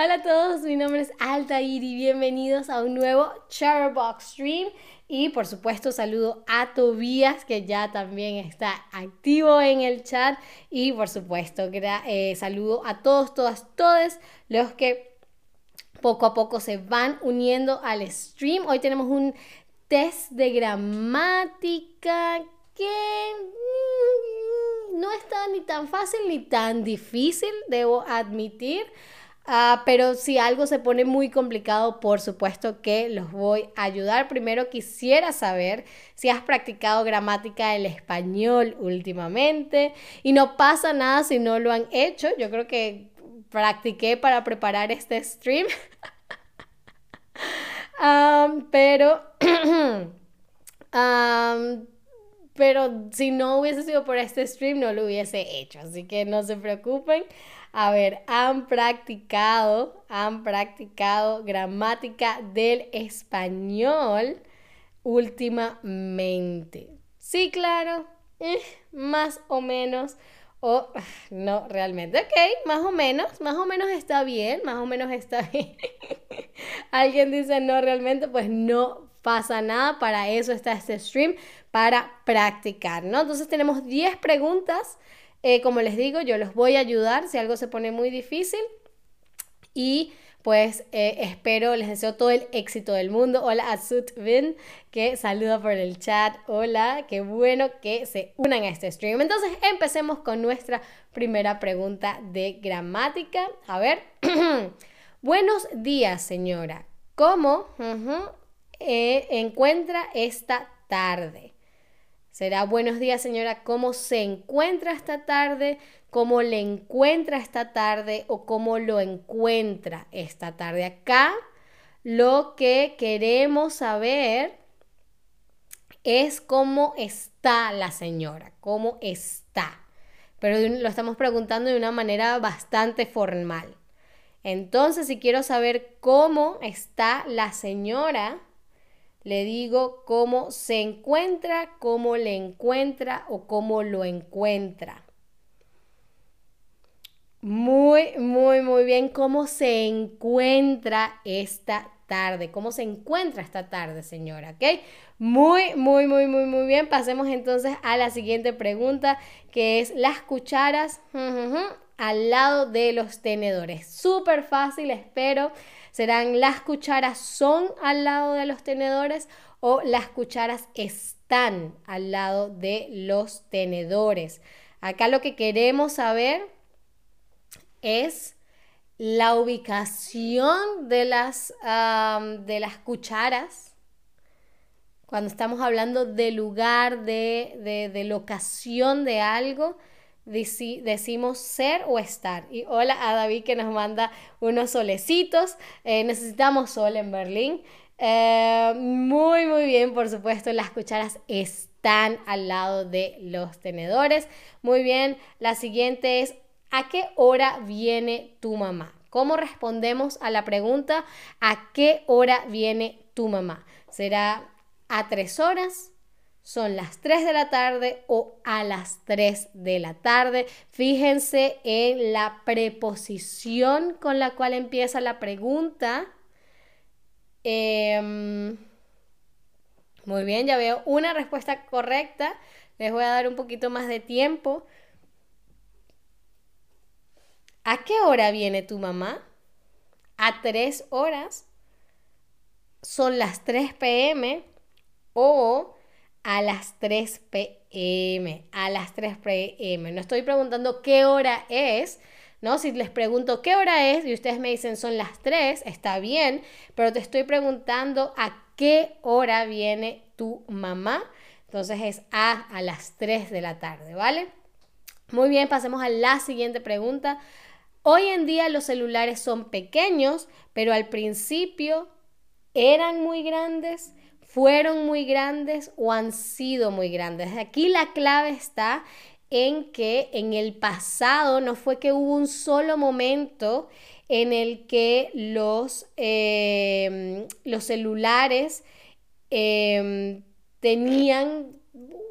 Hola a todos, mi nombre es Altair y bienvenidos a un nuevo Charbox Stream. Y por supuesto saludo a Tobías que ya también está activo en el chat. Y por supuesto eh, saludo a todos, todas, todos los que poco a poco se van uniendo al stream. Hoy tenemos un test de gramática que no está ni tan fácil ni tan difícil, debo admitir. Ah, pero si algo se pone muy complicado, por supuesto que los voy a ayudar. Primero quisiera saber si has practicado gramática del español últimamente y no pasa nada si no lo han hecho. Yo creo que practiqué para preparar este stream. pero, pero si no hubiese sido por este stream, no lo hubiese hecho. Así que no se preocupen. A ver, han practicado, han practicado gramática del español últimamente. Sí, claro, eh, más o menos. O no, realmente. Ok, más o menos, más o menos está bien, más o menos está bien. Alguien dice no, realmente, pues no pasa nada. Para eso está este stream, para practicar, ¿no? Entonces tenemos 10 preguntas eh, como les digo, yo los voy a ayudar si algo se pone muy difícil. Y pues eh, espero, les deseo todo el éxito del mundo. Hola a Vin, que saluda por el chat. Hola, qué bueno que se unan a este stream. Entonces empecemos con nuestra primera pregunta de gramática. A ver, buenos días señora. ¿Cómo eh, encuentra esta tarde? Será buenos días señora, ¿cómo se encuentra esta tarde? ¿Cómo le encuentra esta tarde? ¿O cómo lo encuentra esta tarde? Acá lo que queremos saber es cómo está la señora, cómo está. Pero lo estamos preguntando de una manera bastante formal. Entonces, si quiero saber cómo está la señora, le digo cómo se encuentra, cómo le encuentra o cómo lo encuentra. Muy, muy, muy bien. ¿Cómo se encuentra esta tarde? ¿Cómo se encuentra esta tarde, señora? ¿Ok? Muy, muy, muy, muy, muy bien. Pasemos entonces a la siguiente pregunta, que es las cucharas al lado de los tenedores. Súper fácil, espero serán las cucharas son al lado de los tenedores o las cucharas están al lado de los tenedores. Acá lo que queremos saber es la ubicación de las, de las cucharas. Cuando estamos hablando de lugar, de, de, de locación de algo, decimos ser o estar. Y hola a David que nos manda unos solecitos. Eh, necesitamos sol en Berlín. Eh, muy, muy bien, por supuesto, las cucharas están al lado de los tenedores. Muy bien, la siguiente es, ¿a qué hora viene tu mamá? ¿Cómo respondemos a la pregunta, ¿a qué hora viene tu mamá? ¿Será a tres horas? Son las 3 de la tarde o a las 3 de la tarde. Fíjense en la preposición con la cual empieza la pregunta. Em, muy bien, ya veo una respuesta correcta. Les voy a dar un poquito más de tiempo. ¿A qué hora viene tu mamá? A 3 horas. Son las 3 pm o a las 3 pm, a las 3 pm. No estoy preguntando qué hora es, ¿no? Si les pregunto qué hora es y ustedes me dicen son las 3, está bien, pero te estoy preguntando a qué hora viene tu mamá. Entonces es a a las 3 de la tarde, ¿vale? Muy bien, pasemos a la siguiente pregunta. Hoy en día los celulares son pequeños, pero al principio eran muy grandes fueron muy grandes o han sido muy grandes. Aquí la clave está en que en el pasado no fue que hubo un solo momento en el que los, em, los celulares em, tenían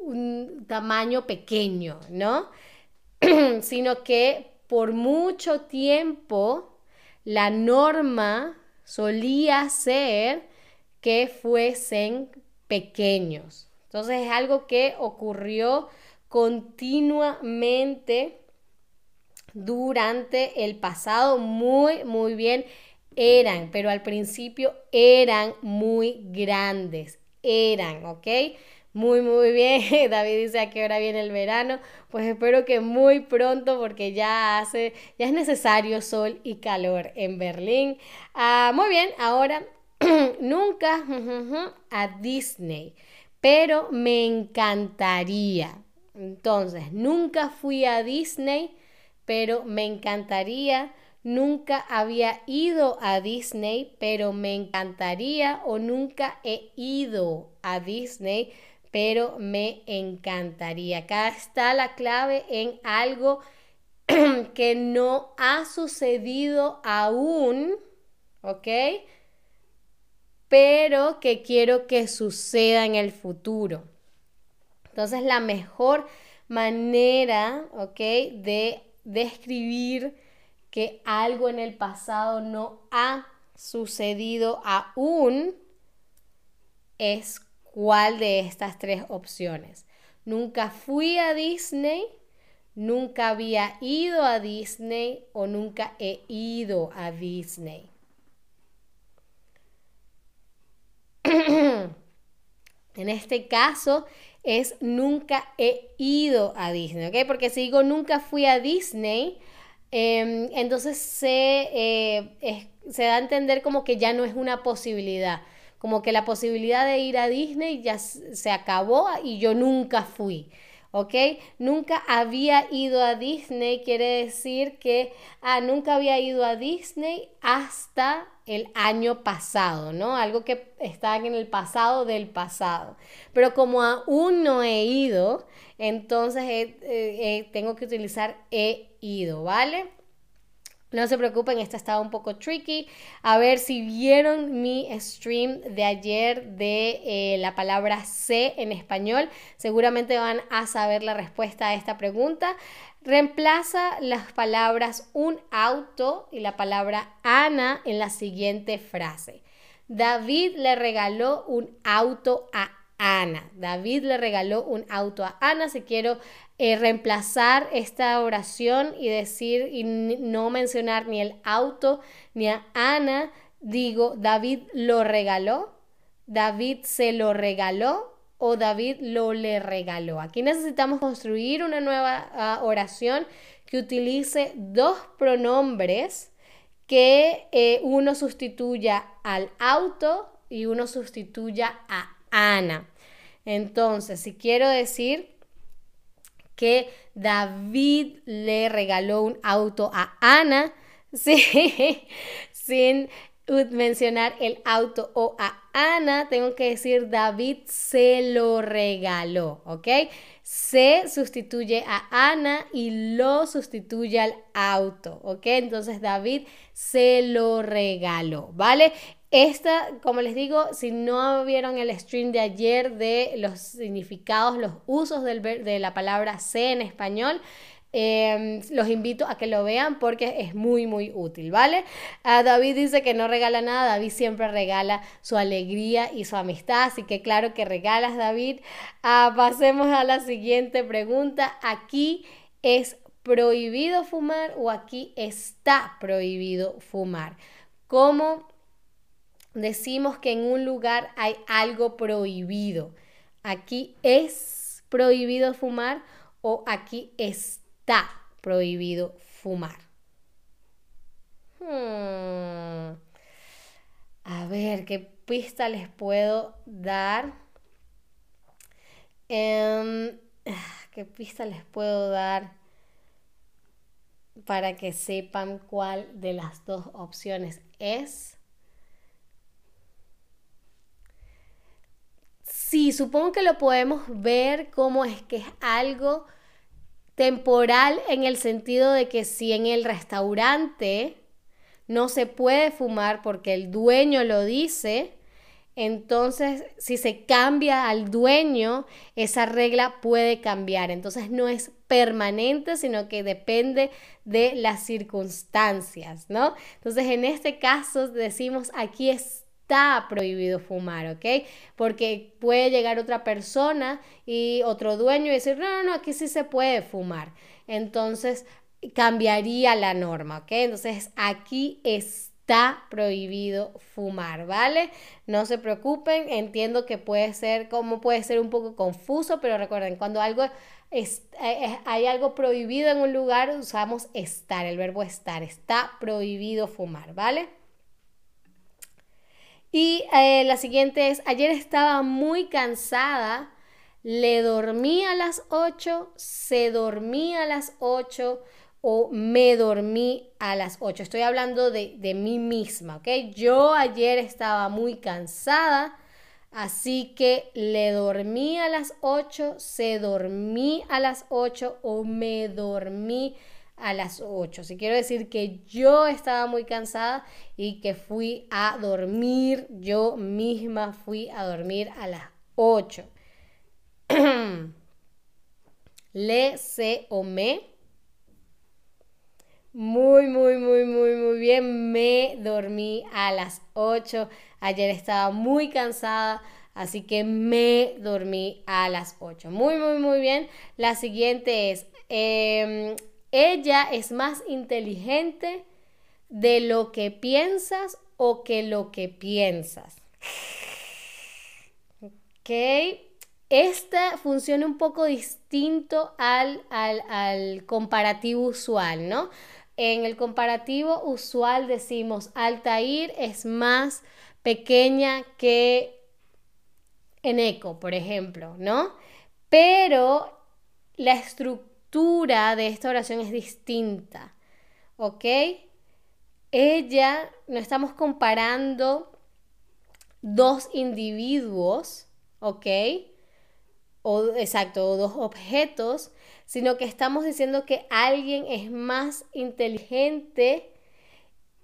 un tamaño pequeño, ¿no? sino que por mucho tiempo la norma solía ser que fuesen pequeños. Entonces es algo que ocurrió continuamente durante el pasado muy, muy bien eran, pero al principio eran muy grandes, eran, ¿ok? Muy, muy bien. David dice a qué hora viene el verano. Pues espero que muy pronto porque ya hace, ya es necesario sol y calor en Berlín. Ah, muy bien, ahora nunca a Disney, pero me encantaría. Entonces, nunca fui a Disney, pero me encantaría. Nunca había ido a Disney, pero me encantaría. O nunca he ido a Disney, pero me encantaría. Acá está la clave en algo que no ha sucedido aún, ¿ok? Pero que quiero que suceda en el futuro. Entonces la mejor manera, ¿ok? De describir que algo en el pasado no ha sucedido aún es cuál de estas tres opciones. Nunca fui a Disney, nunca había ido a Disney o nunca he ido a Disney. En este caso es nunca he ido a Disney, ¿ok? Porque si digo nunca fui a Disney, em, entonces se, eh, se da a entender como que ya no es una posibilidad como que la posibilidad de ir a Disney ya se acabó y yo nunca fui. ¿Ok? Nunca había ido a Disney quiere decir que ah, nunca había ido a Disney hasta el año pasado, ¿no? Algo que está en el pasado del pasado. Pero como aún no he ido, entonces eh, eh, tengo que utilizar he ido, ¿vale? No se preocupen, esta estaba un poco tricky. A ver si vieron mi stream de ayer de eh, la palabra C en español. Seguramente van a saber la respuesta a esta pregunta. Reemplaza las palabras un auto y la palabra Ana en la siguiente frase. David le regaló un auto a Ana. David le regaló un auto a Ana. Si quiero eh, reemplazar esta oración y decir y no mencionar ni el auto ni a Ana, digo, David lo regaló, David se lo regaló o David lo le regaló. Aquí necesitamos construir una nueva ah, oración que utilice dos pronombres que eh, uno sustituya al auto y uno sustituya a Ana. Entonces, si quiero decir que David le regaló un auto a Ana, sin mencionar el auto o a Ana, tengo que decir David se lo regaló, ¿ok? Se sustituye a Ana y lo sustituye al auto, ¿ok? Entonces David se lo regaló, ¿vale? Esta, como les digo, si no vieron el stream de ayer de los significados, los usos de la palabra sé en español, em, los invito a que lo vean porque es muy, muy útil, ¿vale? Ah, David dice que no regala nada, David siempre regala su alegría y su amistad, así que claro que regalas, David. Ah, pasemos a la siguiente pregunta. Aquí es prohibido fumar o aquí está prohibido fumar. ¿Cómo decimos que en un lugar hay algo prohibido. Aquí es prohibido fumar o aquí está prohibido fumar. Hmm. A ver, ¿qué pista les puedo dar? Em, ¿Qué pista les puedo dar para que sepan cuál de las dos opciones es? Sí, supongo que lo podemos ver como es que es algo temporal en el sentido de que si en el restaurante no se puede fumar porque el dueño lo dice, entonces si se cambia al dueño, esa regla puede cambiar. Entonces no es permanente, sino que depende de las circunstancias, ¿no? Entonces en este caso decimos aquí está prohibido fumar, ¿ok? Porque puede llegar otra persona y otro dueño y decir, no, no, no, aquí sí se puede fumar. Entonces cambiaría la norma, ¿ok? Entonces aquí está prohibido fumar, ¿vale? No se preocupen, entiendo que puede ser, como puede ser un poco confuso, pero recuerden, cuando algo es, eh, eh, hay algo prohibido en un lugar, usamos estar, el verbo estar, está prohibido fumar, ¿vale? Y eh, la siguiente es, ayer estaba muy cansada, le dormí a las 8, se dormía a las 8, o me dormí a las 8. Estoy hablando de, de mí misma, ¿ok? Yo ayer estaba muy cansada, así que le dormí a las 8, se dormí a las 8 o me dormí a las 8. Si quiero decir que yo estaba muy cansada y que fui a dormir, yo misma fui a dormir a las 8. le, se o me muy, muy, muy, muy, muy bien. Me dormí a las 8. Ayer estaba muy cansada, así que me dormí a las 8. Muy, muy, muy bien. La siguiente es, em, ella es más inteligente de lo que piensas o que lo que piensas. Ok. Esta funciona un poco distinto al, al, comparativo usual, ¿no? En el comparativo usual decimos Altair es más pequeña que Eneco, por ejemplo, ¿no? Pero la estructura de esta oración es distinta, ¿ok? Ella, no estamos comparando dos individuos, ¿ok? O, exacto, o dos objetos, sino que estamos diciendo que alguien es más inteligente.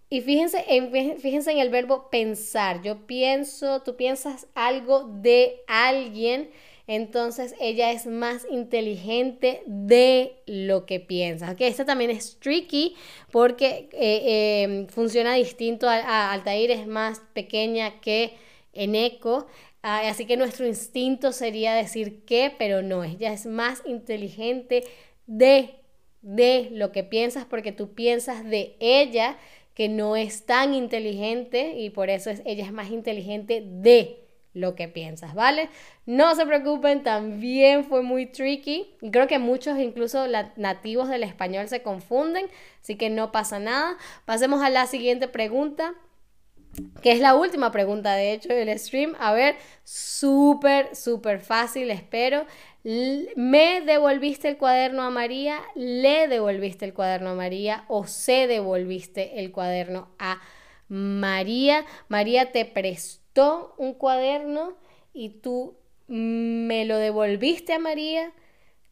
Y fíjense en, fíjense en el verbo pensar. Yo pienso, tú piensas algo de alguien, entonces ella es más inteligente de lo que piensas. Okay, esta también es tricky porque eh, em, funciona distinto. A, Altair es más pequeña que en eco. Ah, así que nuestro instinto sería decir que, pero no, ella es más inteligente de, de lo que piensas porque tú piensas de ella que no es tan inteligente y por eso es, ella es más inteligente de lo que piensas, ¿vale? No se preocupen, también fue muy tricky creo que muchos incluso nativos del español se confunden, así que no pasa nada. Pasemos a la siguiente pregunta que es la última pregunta de hecho del stream. A ver, súper, súper fácil, espero. ¿Me devolviste el cuaderno a María? ¿Le devolviste el cuaderno a María? ¿O se devolviste el cuaderno a María? María te prestó un cuaderno y tú me lo devolviste a María.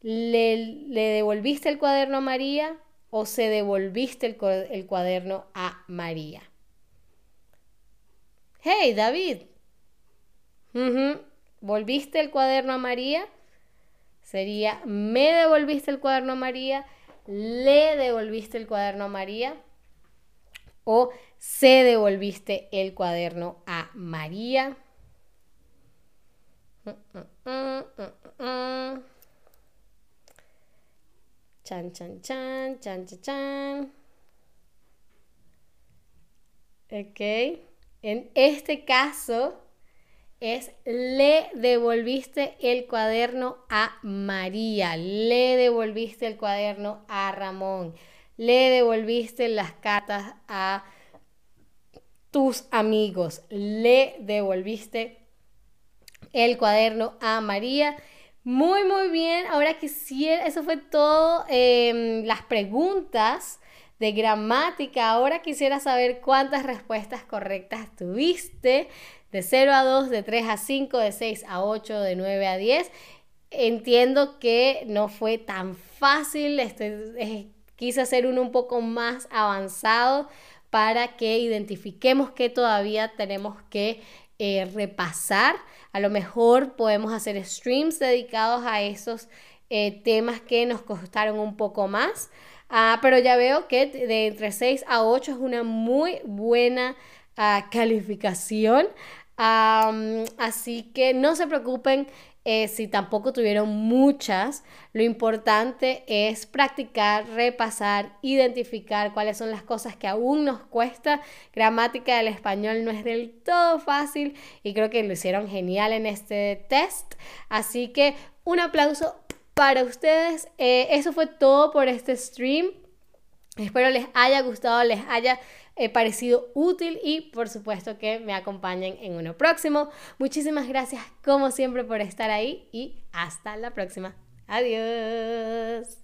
¿Le, devolviste el cuaderno a María? ¿O se devolviste el cuaderno a María? Hey, David, ¿volviste el cuaderno a María? Sería, ¿me devolviste el cuaderno a María? ¿Le devolviste el cuaderno a María? ¿O se devolviste el cuaderno a María? Chan, chan, chan, chan, chan, chan. Ok. En este caso es le devolviste el cuaderno a María, le devolviste el cuaderno a Ramón, le devolviste las cartas a tus amigos, le devolviste el cuaderno a María. Muy, muy bien. Ahora quisiera, eso fue todo em, las preguntas de gramática. Ahora quisiera saber cuántas respuestas correctas tuviste. De 0 a 2, de 3 a 5, de 6 a 8, de 9 a 10. Entiendo que no fue tan fácil. Este, quise hacer uno un poco más avanzado para que identifiquemos que todavía tenemos que eh, repasar. A lo mejor podemos hacer streams dedicados a esos eh, temas que nos costaron un poco más. Ah, pero ya veo que de entre 6 a 8 es una muy buena ah, calificación. así que no se preocupen eh, si tampoco tuvieron muchas. Lo importante es practicar, repasar, identificar cuáles son las cosas que aún nos cuesta. Gramática del español no es del todo fácil y creo que lo hicieron genial en este test. Así que un aplauso para ustedes. Eh, eso fue todo por este stream. Espero les haya gustado, les haya eh, parecido útil y por supuesto que me acompañen en uno próximo. Muchísimas gracias como siempre por estar ahí y hasta la próxima. Adiós.